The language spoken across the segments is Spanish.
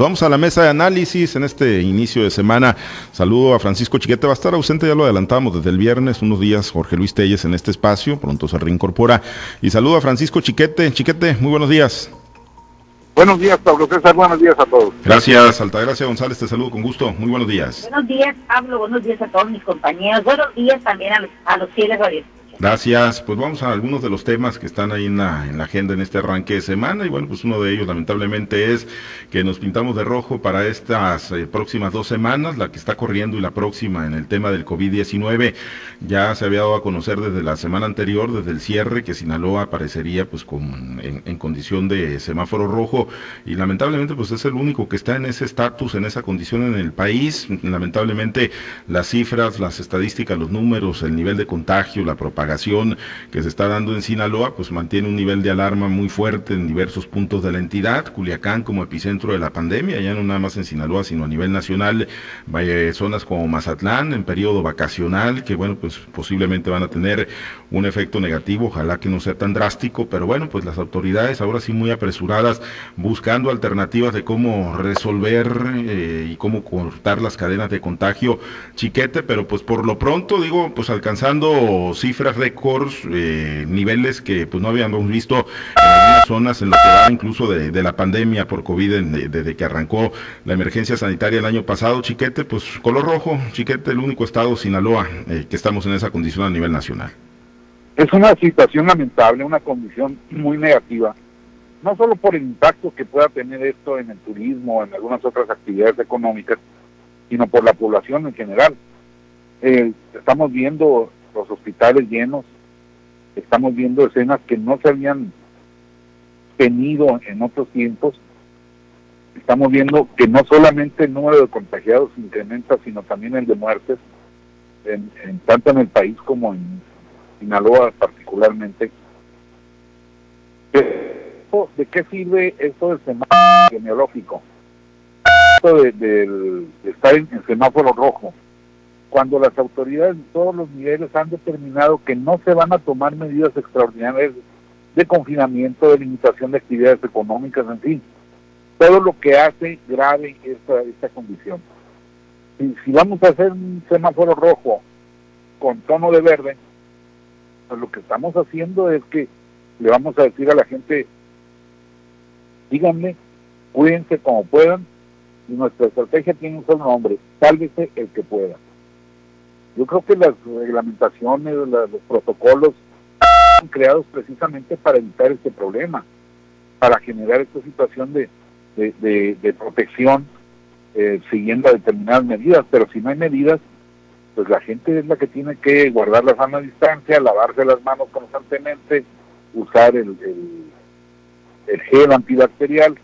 Vamos a la mesa de análisis en este inicio de semana. Saludo a Francisco Chiquete, va a estar ausente, ya lo adelantamos desde el viernes, unos días Jorge Luis Telles en este espacio, pronto se reincorpora. Y saludo a Francisco Chiquete. Chiquete, muy buenos días. Buenos días, Pablo César, buenos días a todos. Gracias, Altagracia González, te saludo con gusto. Muy buenos días. Buenos días, Pablo, buenos días a todos mis compañeros, buenos días también a los, a los fieles Gracias. Pues vamos a algunos de los temas que están ahí en la, en la agenda en este arranque de semana. Y bueno, pues uno de ellos lamentablemente es que nos pintamos de rojo para estas eh, próximas dos semanas, la que está corriendo y la próxima en el tema del COVID-19. Ya se había dado a conocer desde la semana anterior, desde el cierre, que Sinaloa aparecería pues con, en, en condición de semáforo rojo. Y lamentablemente pues es el único que está en ese estatus, en esa condición en el país. Lamentablemente las cifras, las estadísticas, los números, el nivel de contagio, la propagación que se está dando en Sinaloa, pues mantiene un nivel de alarma muy fuerte en diversos puntos de la entidad, Culiacán como epicentro de la pandemia, ya no nada más en Sinaloa, sino a nivel nacional, zonas como Mazatlán en periodo vacacional, que bueno, pues posiblemente van a tener un efecto negativo, ojalá que no sea tan drástico, pero bueno, pues las autoridades ahora sí muy apresuradas, buscando alternativas de cómo resolver eh, y cómo cortar las cadenas de contagio, chiquete, pero pues por lo pronto, digo, pues alcanzando cifras récords, eh, niveles que pues no habíamos visto en algunas zonas en lo que va incluso de, la pandemia por COVID desde que arrancó la emergencia sanitaria el año pasado, Chiquete, pues color rojo, Chiquete, el único estado, Sinaloa, eh, que estamos en esa condición a nivel nacional. Es una situación lamentable, una condición muy negativa, no solo por el impacto que pueda tener esto en el turismo en algunas otras actividades económicas, sino por la población en general. Eh, estamos viendo los hospitales llenos, estamos viendo escenas que no se habían tenido en otros tiempos, estamos viendo que no solamente el número de contagiados incrementa, sino también el de muertes, en, tanto en el país como en Sinaloa particularmente. ¿De qué sirve esto del semáforo epidemiológico? Esto de, estar en semáforo rojo cuando las autoridades de todos los niveles han determinado que no se van a tomar medidas extraordinarias de confinamiento, de limitación de actividades económicas, en fin, todo lo que hace grave esta, esta condición. Si, si vamos a hacer un semáforo rojo con tono de verde, pues lo que estamos haciendo es que le vamos a decir a la gente, díganme, cuídense como puedan, y nuestra estrategia tiene un solo nombre, sálvese el que pueda. Yo creo que las reglamentaciones, los protocolos son creados precisamente para evitar este problema, para generar esta situación de, de, protección eh, siguiendo determinadas medidas, pero si no hay medidas, pues la gente es la que tiene que guardar la sana distancia, lavarse las manos constantemente, usar el, el, gel antibacterial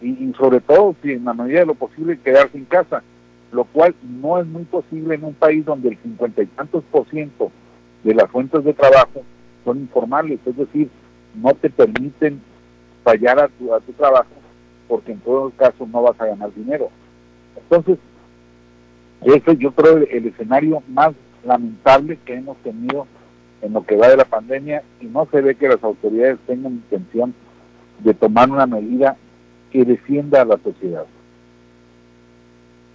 y, y, sobre todo, si en la medida de lo posible, quedarse en casa lo cual no es muy posible en un país donde el cincuenta y tantos por ciento de las fuentes de trabajo son informales, es decir, no te permiten fallar a tu, a tu trabajo porque en todos los casos no vas a ganar dinero. Entonces, ese yo creo el escenario más lamentable que hemos tenido en lo que va de la pandemia y no se ve que las autoridades tengan intención de tomar una medida que defienda a la sociedad.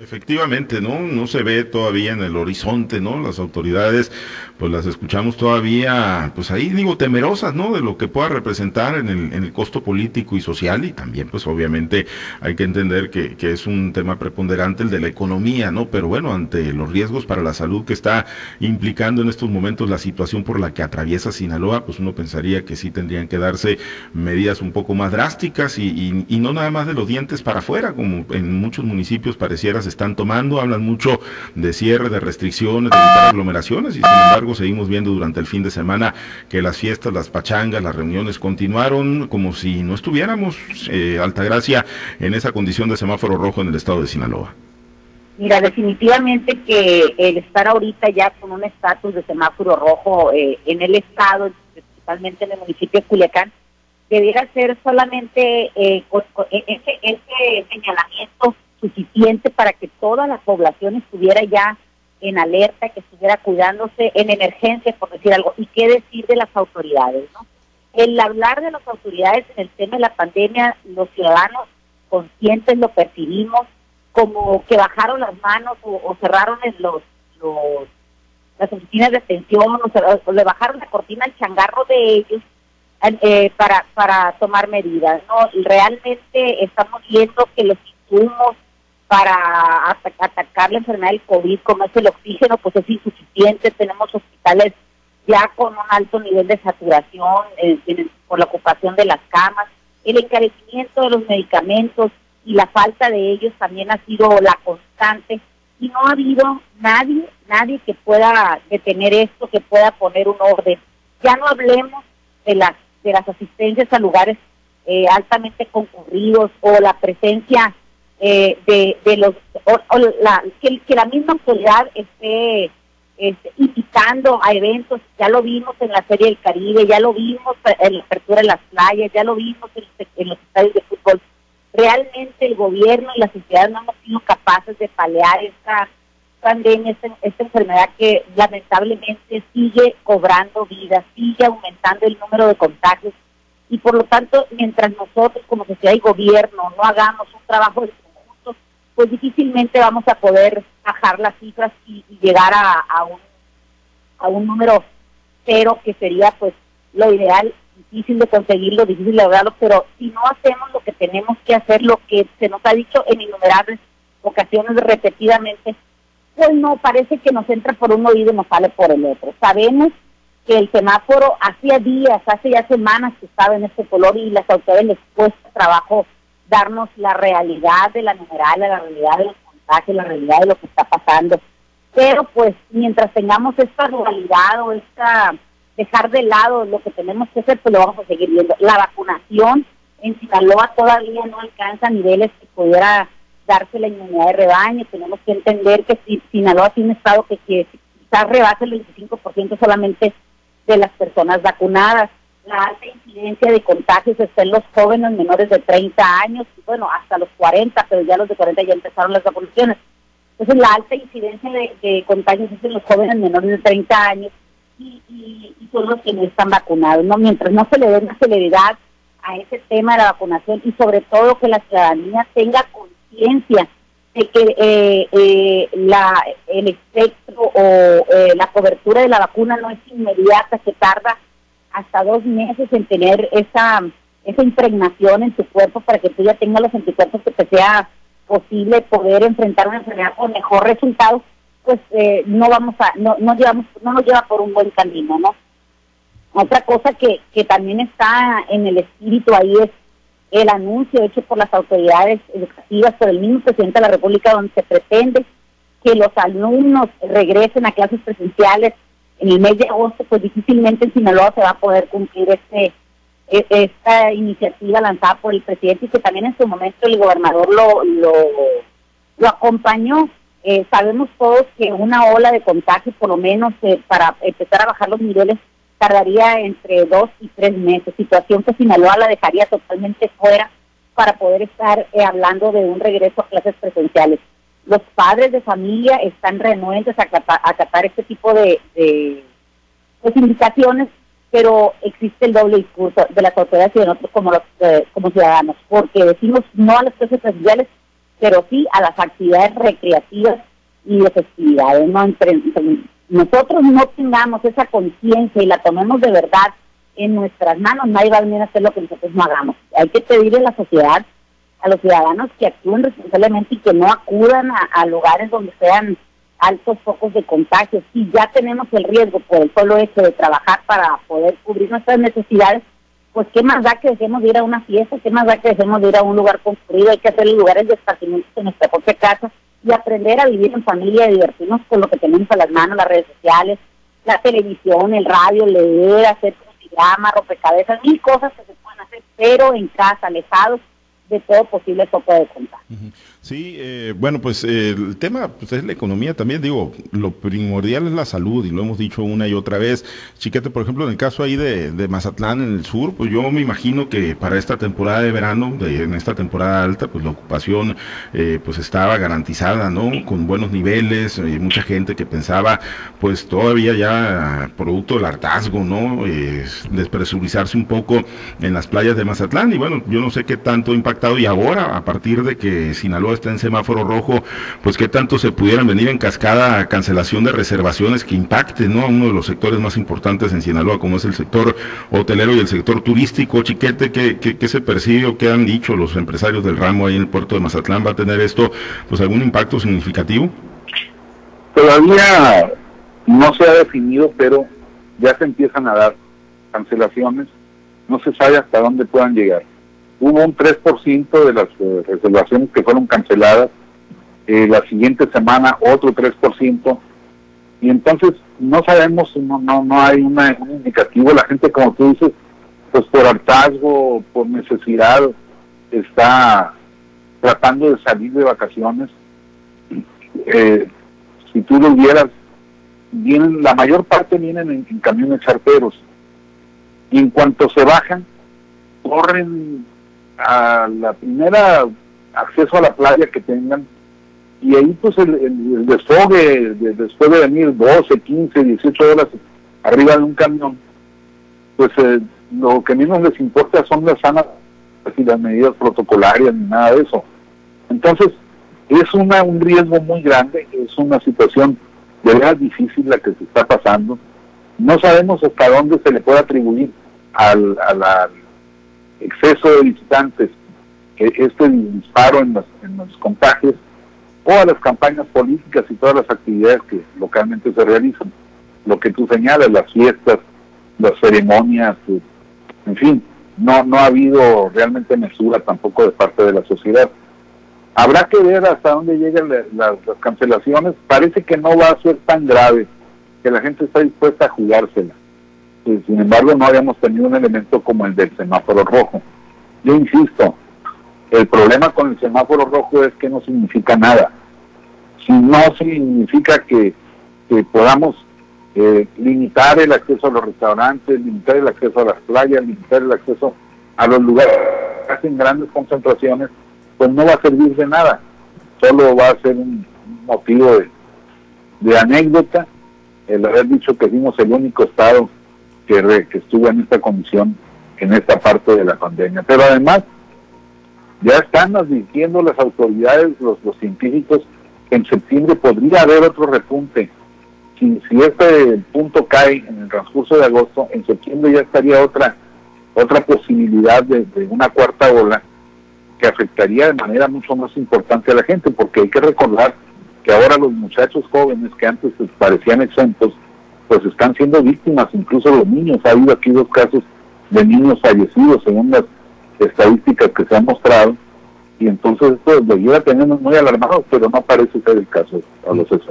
Efectivamente, ¿no? No se ve todavía en el horizonte, ¿no? Las autoridades, pues las escuchamos todavía, pues ahí digo, temerosas, ¿no? De lo que pueda representar en el, en el costo político y social y también, pues obviamente hay que entender que, que es un tema preponderante el de la economía, ¿no? Pero bueno, ante los riesgos para la salud que está implicando en estos momentos la situación por la que atraviesa Sinaloa, pues uno pensaría que sí tendrían que darse medidas un poco más drásticas y, y, no nada más de los dientes para afuera, como en muchos municipios pareciera están tomando, hablan mucho de cierre, de restricciones, de evitar aglomeraciones y sin embargo seguimos viendo durante el fin de semana que las fiestas, las pachangas, las reuniones continuaron como si no estuviéramos, eh, Altagracia, en esa condición de semáforo rojo en el estado de Sinaloa. Mira, definitivamente que el estar ahorita ya con un estatus de semáforo rojo eh, en el estado, principalmente en el municipio de Culiacán, debiera ser solamente eh, e-, ese, ese señalamiento suficiente para que toda la población estuviera ya en alerta, que estuviera cuidándose en emergencia, por decir algo. ¿Y qué decir de las autoridades? ¿no? El hablar de las autoridades en el tema de la pandemia, los ciudadanos conscientes lo percibimos, como que bajaron las manos o, cerraron los, los las oficinas de atención o, le bajaron la cortina al changarro de ellos eh, para para tomar medidas. No, realmente estamos viendo que los insumos para atacar la enfermedad del COVID, como es el oxígeno, pues es insuficiente. Tenemos hospitales ya con un alto nivel de saturación eh, por la ocupación de las camas. El encarecimiento de los medicamentos y la falta de ellos también ha sido la constante y no ha habido nadie, nadie que pueda detener esto, que pueda poner un orden. Ya no hablemos de las de las asistencias a lugares eh, altamente concurridos o la presencia eh, de, los la, que, la misma autoridad esté, invitando a eventos, ya lo vimos en la Serie del Caribe, ya lo vimos en la apertura de las playas, ya lo vimos en, en los estadios de fútbol. Realmente el gobierno y la sociedad no hemos sido capaces de palear esta pandemia, esta, enfermedad que lamentablemente sigue cobrando vidas, sigue aumentando el número de contagios. Y por lo tanto mientras nosotros como sociedad y gobierno no hagamos un trabajo de pues difícilmente vamos a poder bajar las cifras y, llegar a, un, a un número cero que sería pues lo ideal difícil de conseguirlo, difícil de lograrlo, pero si no hacemos lo que tenemos que hacer, lo que se nos ha dicho en innumerables ocasiones repetidamente, pues no, parece que nos entra por un oído y nos sale por el otro. Sabemos que el semáforo hacía días, hace ya semanas que estaba en este color y las autoridades les cuesta trabajo darnos la realidad de la numeral, la realidad de los contagios, la realidad de lo que está pasando. Pero pues mientras tengamos esta dualidad o esta dejar de lado lo que tenemos que hacer, pues lo vamos a seguir viendo. La vacunación en Sinaloa todavía no alcanza niveles que pudiera darse la inmunidad de rebaño. Tenemos que entender que si Sinaloa tiene un estado que, quizás rebase el 25% solamente de las personas vacunadas. La alta incidencia de contagios está en los jóvenes menores de 30 años, bueno, hasta los 40, pero ya los de 40 ya empezaron las vacunaciones. Entonces, la alta incidencia de, contagios es en los jóvenes menores de 30 años y, son los que no están vacunados, ¿no? Mientras no se le dé una celeridad a ese tema de la vacunación y sobre todo que la ciudadanía tenga conciencia de que eh, eh, la, el espectro o eh, la cobertura de la vacuna no es inmediata, que tarda hasta dos meses en tener esa, esa impregnación en tu cuerpo para que tú ya tengas los anticuerpos que te sea posible poder enfrentar una enfermedad con mejor resultado pues eh, no vamos a, no, no llevamos, no nos lleva por un buen camino, ¿no? Otra cosa que, que también está en el espíritu ahí es el anuncio hecho por las autoridades educativas, por el mismo presidente de la República, donde se pretende que los alumnos regresen a clases presenciales en el mes de agosto, pues difícilmente en Sinaloa se va a poder cumplir este e, esta iniciativa lanzada por el presidente y que también en su momento el gobernador lo, lo, lo acompañó eh, sabemos todos que una ola de contagio, por lo menos eh, para empezar a bajar los niveles, tardaría entre dos y tres meses, situación que Sinaloa la dejaría totalmente fuera para poder estar eh, hablando de un regreso a clases presenciales. Los padres de familia están renuentes a acatar, este tipo de, de pues, indicaciones, pero existe el doble discurso de las autoridades y de nosotros como, los, como ciudadanos, porque decimos no a las clases presenciales, pero sí a las actividades recreativas y de festividades. ¿no? Nosotros no tengamos esa conciencia y la tomemos de verdad en nuestras manos, nadie va a venir a hacer lo que nosotros no hagamos. Hay que pedirle a la sociedad, a los ciudadanos que actúen responsablemente y que no acudan a, lugares donde sean altos focos de contagio. Si ya tenemos el riesgo por el solo hecho de trabajar para poder cubrir nuestras necesidades, pues qué más da que dejemos de ir a una fiesta, qué más da que dejemos de ir a un lugar construido, hay que hacer lugares de esparcimiento en nuestra propia casa y aprender a vivir en familia, y divertirnos con lo que tenemos a las manos, las redes sociales, la televisión, el radio, leer, hacer crucigramas, rompecabezas, mil cosas que se pueden hacer, pero en casa, alejados de todo posible foco de contar. Sí, eh, bueno, pues el tema pues, es la economía también, digo, lo primordial es la salud y lo hemos dicho una y otra vez. Chiquete, por ejemplo, en el caso ahí de, de Mazatlán, en el sur, pues yo me imagino que para esta temporada de verano, de, en esta temporada alta, pues la ocupación eh, pues estaba garantizada, ¿no? Con buenos niveles, y mucha gente que pensaba, pues todavía ya producto del hartazgo, ¿no? despresurizarse un poco en las playas de Mazatlán y bueno, yo no sé qué tanto impacto impactado y ahora, a partir de que Sinaloa está en semáforo rojo, pues qué tanto se pudieran venir en cascada cancelación de reservaciones que impacte ¿no? a uno de los sectores más importantes en Sinaloa, como es el sector hotelero y el sector turístico. Chiquete, ¿qué, qué, se percibe o qué han dicho los empresarios del ramo ahí en el puerto de Mazatlán? ¿Va a tener esto pues algún impacto significativo? Todavía no se ha definido, pero ya se empiezan a dar cancelaciones. No se sabe hasta dónde puedan llegar. Hubo un 3% de las eh, reservaciones que fueron canceladas. Eh, la siguiente semana otro 3%. Y entonces no sabemos, no, no, no hay un indicativo. La gente, como tú dices, pues por hartazgo, por necesidad, está tratando de salir de vacaciones. Eh, si tú lo vieras, vienen, la mayor parte vienen en, camiones charteros. Y en cuanto se bajan, corren a la primera acceso a la playa que tengan y ahí pues el, desfogue después de venir 12, 15, 18 horas arriba de un camión, pues eh, lo que menos les importa son las sanas y las medidas protocolarias ni nada de eso. Entonces, es una, un riesgo muy grande, es una situación de verdad difícil la que se está pasando. No sabemos hasta dónde se le puede atribuir al, al, exceso de visitantes este disparo en los, en los contagios o a las campañas políticas y todas las actividades que localmente se realizan. Lo que tú señalas, las fiestas, las ceremonias, eh, en fin, no, no ha habido realmente mesura tampoco de parte de la sociedad. Habrá que ver hasta dónde llegan las, cancelaciones. Parece que no va a ser tan grave, que la gente está dispuesta a jugársela. Eh, sin embargo, no habíamos tenido un elemento como el del semáforo rojo. Yo insisto, el problema con el semáforo rojo es que no significa nada. Si no significa que, podamos eh, limitar el acceso a los restaurantes, limitar el acceso a las playas, limitar el acceso a los lugares que hacen grandes concentraciones, pues no va a servir de nada, solo va a ser un motivo de, anécdota el haber dicho que fuimos el único estado que, que estuvo en esta comisión en esta parte de la pandemia. Pero además, ya están advirtiendo las autoridades, los, científicos, que en septiembre podría haber otro repunte. Si, si este punto cae en el transcurso de agosto, en septiembre ya estaría otra otra posibilidad de una cuarta ola que afectaría de manera mucho más importante a la gente, porque hay que recordar que ahora los muchachos jóvenes que antes parecían exentos, pues están siendo víctimas, incluso los niños. Ha habido aquí dos casos de niños fallecidos según las estadísticas que se han mostrado, y entonces esto lo lleva teniendo muy alarmados, pero no parece ser el caso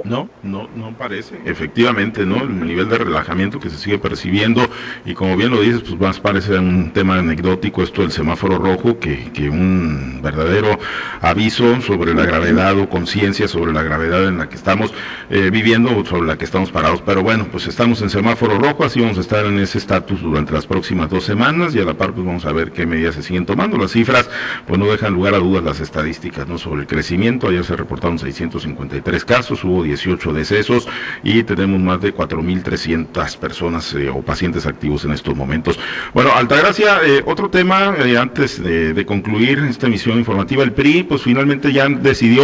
No, no, no parece. Efectivamente, ¿no? El nivel de relajamiento que se sigue percibiendo y como bien lo dices, pues más parece un tema anecdótico esto del semáforo rojo que, que un verdadero aviso sobre la gravedad o conciencia sobre la gravedad en la que estamos eh, viviendo o sobre la que estamos parados. Pero bueno, pues estamos en semáforo rojo, así vamos a estar en ese estatus durante las próximas dos semanas y a la par pues vamos a ver qué medidas se siguen tomando. Las cifras pues no dejan lugar a dudas las estadísticas ¿no? sobre el crecimiento. Ayer se reportaron 653 casos, hubo 18 decesos y tenemos más de 4.300 personas eh, o pacientes activos en estos momentos. Bueno, Altagracia, eh, otro tema eh, antes de, concluir esta emisión informativa, el PRI pues finalmente ya decidió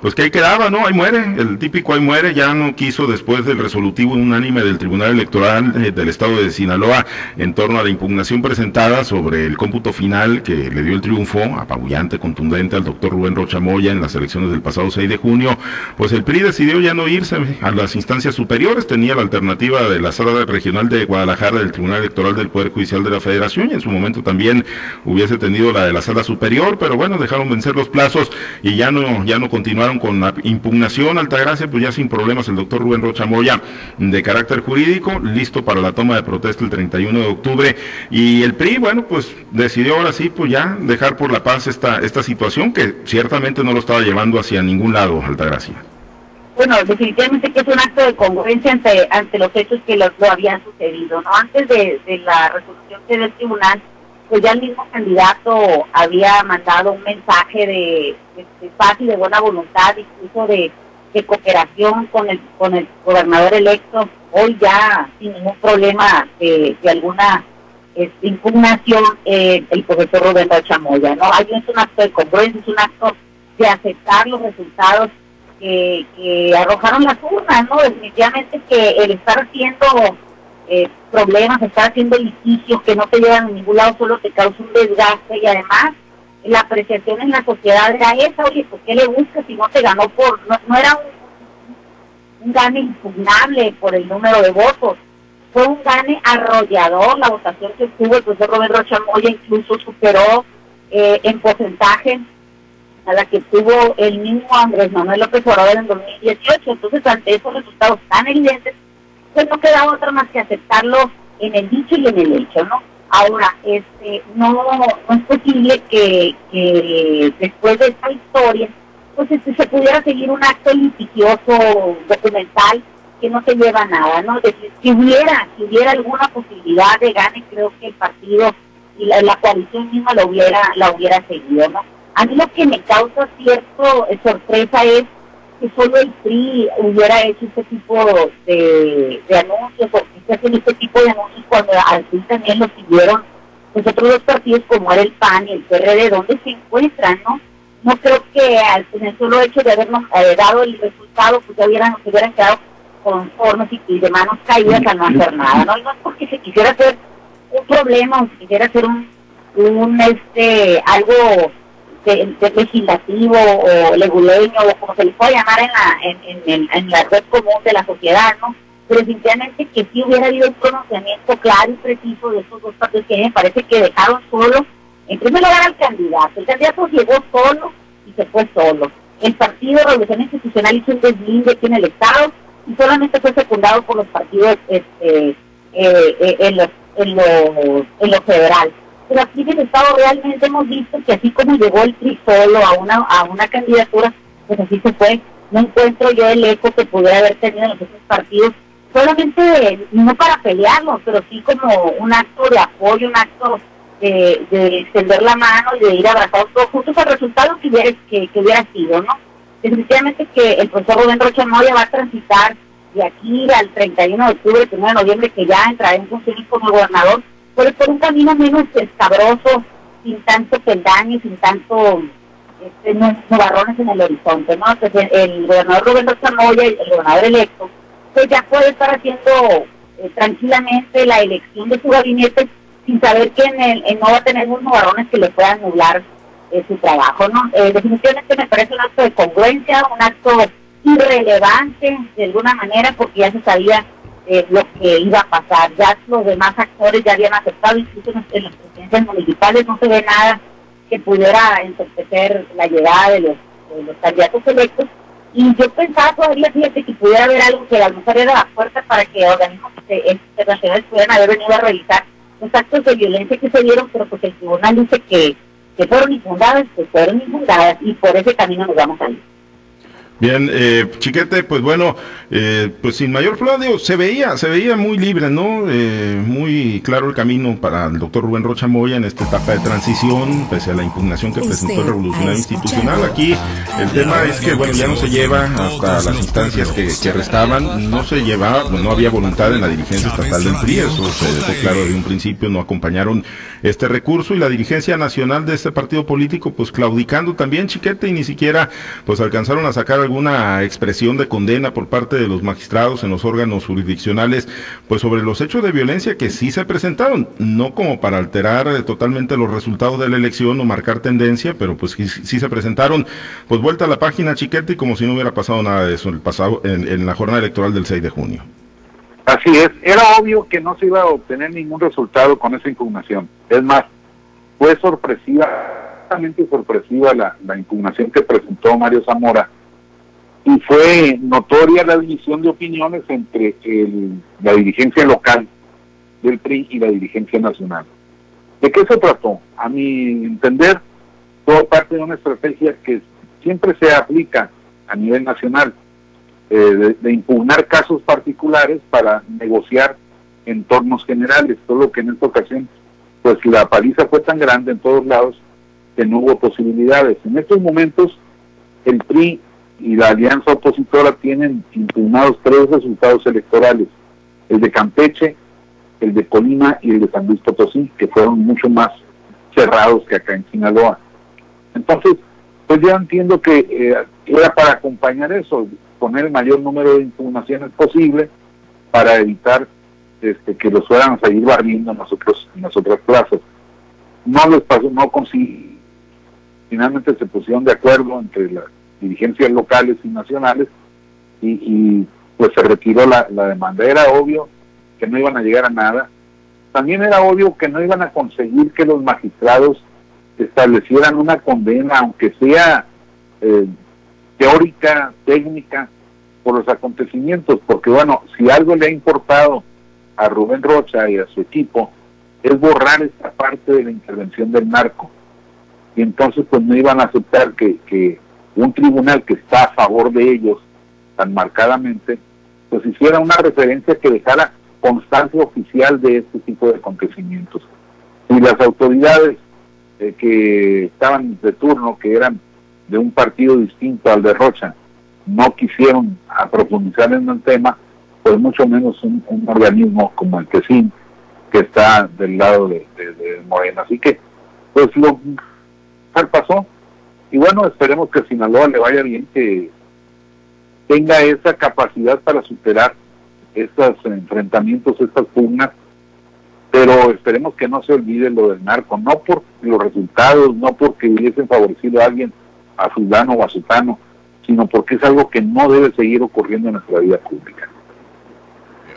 pues que ahí quedaba, ¿no? Ahí muere, el típico ahí muere, ya no quiso después del resolutivo unánime del Tribunal Electoral del Estado de Sinaloa en torno a la impugnación presentada sobre el cómputo final que le dio el triunfo apabullante, contundente al doctor Rubén Rocha Moya en las elecciones del pasado 6 de junio, pues el PRI decidió ya no irse a las instancias superiores, tenía la alternativa de la sala regional de Guadalajara del Tribunal Electoral del Poder Judicial de la Federación y en su momento también hubiese tenido la de la sala superior, pero bueno, dejaron vencer los plazos y ya no, ya no continuaron con la impugnación, Altagracia, pues ya sin problemas el doctor Rubén Rocha Moya de carácter jurídico, listo para la toma de protesta el 31 de octubre y el PRI, bueno, pues decidió ahora sí, pues ya dejar por la paz esta, esta situación que ciertamente no lo estaba llevando hacia ningún lado, Altagracia. Bueno, definitivamente que es un acto de congruencia ante, ante los hechos que lo, habían sucedido. ¿no? Antes de, la resolución del tribunal, pues ya el mismo candidato había mandado un mensaje de, paz y de buena voluntad, incluso de, cooperación con el, con el gobernador electo, hoy ya sin ningún problema de, de alguna impugnación eh, el profesor Rubén Chamoya, ¿no? Hay es un acto de congruencia, es un acto de aceptar los resultados que, arrojaron las urnas, ¿no? Definitivamente que el estar haciendo eh, problemas, estar haciendo litigios que no te llevan a ningún lado, solo te causa un desgaste y además la apreciación en la sociedad era esa, oye, ¿por qué le buscas si no te ganó por, no, era un, un gane impugnable por el número de votos, fue un gane arrollador la votación que tuvo el profesor Robert Rocha Moya, incluso superó eh, en porcentaje a la que tuvo el mismo Andrés Manuel López Obrador en 2018. Entonces, ante esos resultados tan evidentes, pues no queda otra más que aceptarlo en el dicho y en el hecho, ¿no? Ahora, este, no, no es posible que, que después de esta historia, pues este, se pudiera seguir un acto litigioso documental que no se lleva nada, ¿no? decir, si hubiera, si hubiera alguna posibilidad de gane, creo que el partido y la, la coalición misma lo hubiera, la hubiera seguido, ¿no? A mí lo que me causa cierto eh, sorpresa es que solo el PRI hubiera hecho este tipo de, anuncios o que hacen este tipo de anuncios cuando al PRI también lo siguieron los otros dos partidos como era el PAN y el PRD, ¿dónde se encuentran, no? No creo que al, en el solo hecho de habernos eh, dado el resultado, pues ya hubieran, se hubieran quedado conformes y, de manos caídas a no hacer nada, ¿no? Y no es porque se quisiera hacer un problema o se quisiera hacer un, un este, algo de, legislativo o leguleño o como se le pueda llamar en la, en, en, la red común de la sociedad, ¿no? Pero definitivamente que sí hubiera habido un pronunciamiento claro y preciso de esos dos partidos que me parece que dejaron solo, en primer lugar al candidato. El candidato llegó solo y se fue solo. El Partido de Revolución Institucional hizo un deslinde aquí en el Estado y solamente fue secundado por los partidos este, eh, eh, en, los, en, los, en lo federal pero aquí en el Estado realmente hemos visto que así como llegó el PRI a una, a una candidatura, pues así se fue. No encuentro yo el eco que pudiera haber tenido en los otros partidos, solamente no para pelearnos, pero sí como un acto de apoyo, un acto de, extender la mano y de ir abrazados todos juntos al resultado que hubiera, que, hubiera sido, ¿no? Definitivamente que el profesor Rubén Rocha Moya va a transitar de aquí al 31 de octubre, 1 de noviembre, que ya entrará en funciones como gobernador, por, por un camino menos escabroso, sin tanto peldaño, sin tanto este, nubarrones en el horizonte, ¿no? Entonces el, gobernador Roberto Zamoya, el, gobernador electo, pues ya puede estar haciendo eh, tranquilamente la elección de su gabinete sin saber que en el, no va a tener unos nubarrones que le puedan nublar eh, su trabajo, ¿no? Eh, definitivamente me parece un acto de congruencia, un acto irrelevante de alguna manera porque ya se sabía lo que iba a pasar. Ya los demás actores ya habían aceptado, incluso en, las presidencias municipales no se ve nada que pudiera entorpecer la llegada de los, candidatos electos. Y yo pensaba todavía, fíjate, que pudiera haber algo que a lo mejor era la fuerza para que organismos internacionales pudieran haber venido a revisar los actos de violencia que se dieron, pero pues el tribunal dice que, que fueron infundadas, que fueron infundadas, y por ese camino nos vamos a ir. Bien, eh, Chiquete, pues bueno, eh, pues sin mayor problema, se veía, se veía muy libre, ¿no? Eh, muy claro el camino para el doctor Rubén Rocha Moya en esta etapa de transición, pese a la impugnación que presentó el Revolucionario Institucional. Aquí el tema es que, bueno, ya no se lleva hasta las instancias que, que restaban, no se lleva, no había voluntad en la dirigencia estatal del PRI, eso se dejó claro desde un principio, no acompañaron este recurso y la dirigencia nacional de este partido político, pues claudicando también, Chiquete, y ni siquiera, pues alcanzaron a sacar alguna expresión de condena por parte de los magistrados en los órganos jurisdiccionales, pues sobre los hechos de violencia que sí se presentaron, no como para alterar eh, totalmente los resultados de la elección o marcar tendencia, pero pues sí, se presentaron, pues vuelta a la página chiquete y como si no hubiera pasado nada de eso el pasado, en, la jornada electoral del 6 de junio. Así es, era obvio que no se iba a obtener ningún resultado con esa impugnación. Es más, fue sorpresiva, sorpresiva la, la impugnación que presentó Mario Zamora y fue notoria la división de opiniones entre la dirigencia local del PRI y la dirigencia nacional. ¿De qué se trató? A mi entender, todo parte de una estrategia que siempre se aplica a nivel nacional, eh, de, impugnar casos particulares para negociar entornos generales, solo que en esta ocasión, pues la paliza fue tan grande en todos lados que no hubo posibilidades. En estos momentos, el PRI y la alianza opositora tienen impugnados tres resultados electorales, el de Campeche, el de Colima y el de San Luis Potosí, que fueron mucho más cerrados que acá en Sinaloa. Entonces, pues yo entiendo que eh, era para acompañar eso, poner el mayor número de impugnaciones posible para evitar este, que los fueran a seguir barriendo en, nosotros, en las otras plazas. No les pasó, no consiguió. Finalmente se pusieron de acuerdo entre las dirigencias locales y nacionales y, pues se retiró la, la demanda. Era obvio que no iban a llegar a nada. También era obvio que no iban a conseguir que los magistrados establecieran una condena, aunque sea eh, teórica, técnica, por los acontecimientos, porque bueno, si algo le ha importado a Rubén Rocha y a su equipo, es borrar esta parte de la intervención del narco. Y entonces pues no iban a aceptar que, que un tribunal que está a favor de ellos tan marcadamente, pues hiciera una referencia que dejara constancia oficial de este tipo de acontecimientos. Y las autoridades eh, que estaban de turno, que eran de un partido distinto al de Rocha, no quisieron profundizar en el tema, pues mucho menos un, organismo como el sí que está del lado de, Morena. Así que, pues lo pasó. Y bueno, esperemos que a Sinaloa le vaya bien, que tenga esa capacidad para superar estos enfrentamientos, estas pugnas. Pero esperemos que no se olvide lo del narco, no por los resultados, no porque hubiesen favorecido a alguien, a fulano o a sutano, sino porque es algo que no debe seguir ocurriendo en nuestra vida pública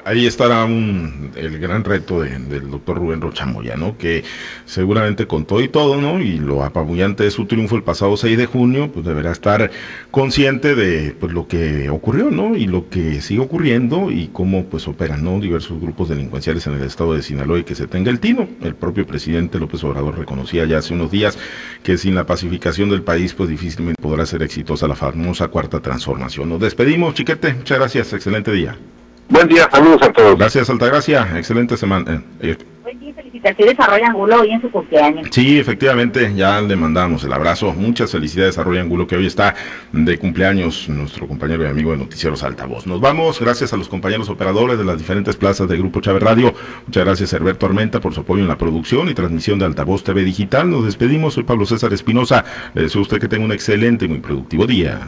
ahí estará un, el gran reto del doctor Rubén Rochamoya, ¿no? Que seguramente con todo y todo, ¿no? Y lo apabullante de su triunfo el pasado 6 de junio, pues deberá estar consciente de pues, lo que ocurrió, ¿no? Y lo que sigue ocurriendo y cómo pues operan, ¿no? Diversos grupos delincuenciales en el estado de Sinaloa y que se tenga el tino. El propio presidente López Obrador reconocía ya hace unos días que sin la pacificación del país, pues difícilmente podrá ser exitosa la famosa cuarta transformación. Nos despedimos, chiquete. Muchas gracias. Excelente día. Buen día, saludos a todos. Gracias, Altagracia. Excelente semana. Eh, eh. Buen día, felicitaciones a Roy Angulo hoy en su cumpleaños. Sí, efectivamente, ya le mandamos el abrazo. Muchas felicidades a Roy Angulo, que hoy está de cumpleaños, nuestro compañero y amigo de Noticieros Altavoz. Nos vamos, gracias a los compañeros operadores de las diferentes plazas del Grupo Chávez Radio. Muchas gracias, Herberto Armenta, por su apoyo en la producción y transmisión de Altavoz TV Digital. Nos despedimos. Soy Pablo César Espinosa. Le deseo a usted que tenga un excelente y muy productivo día.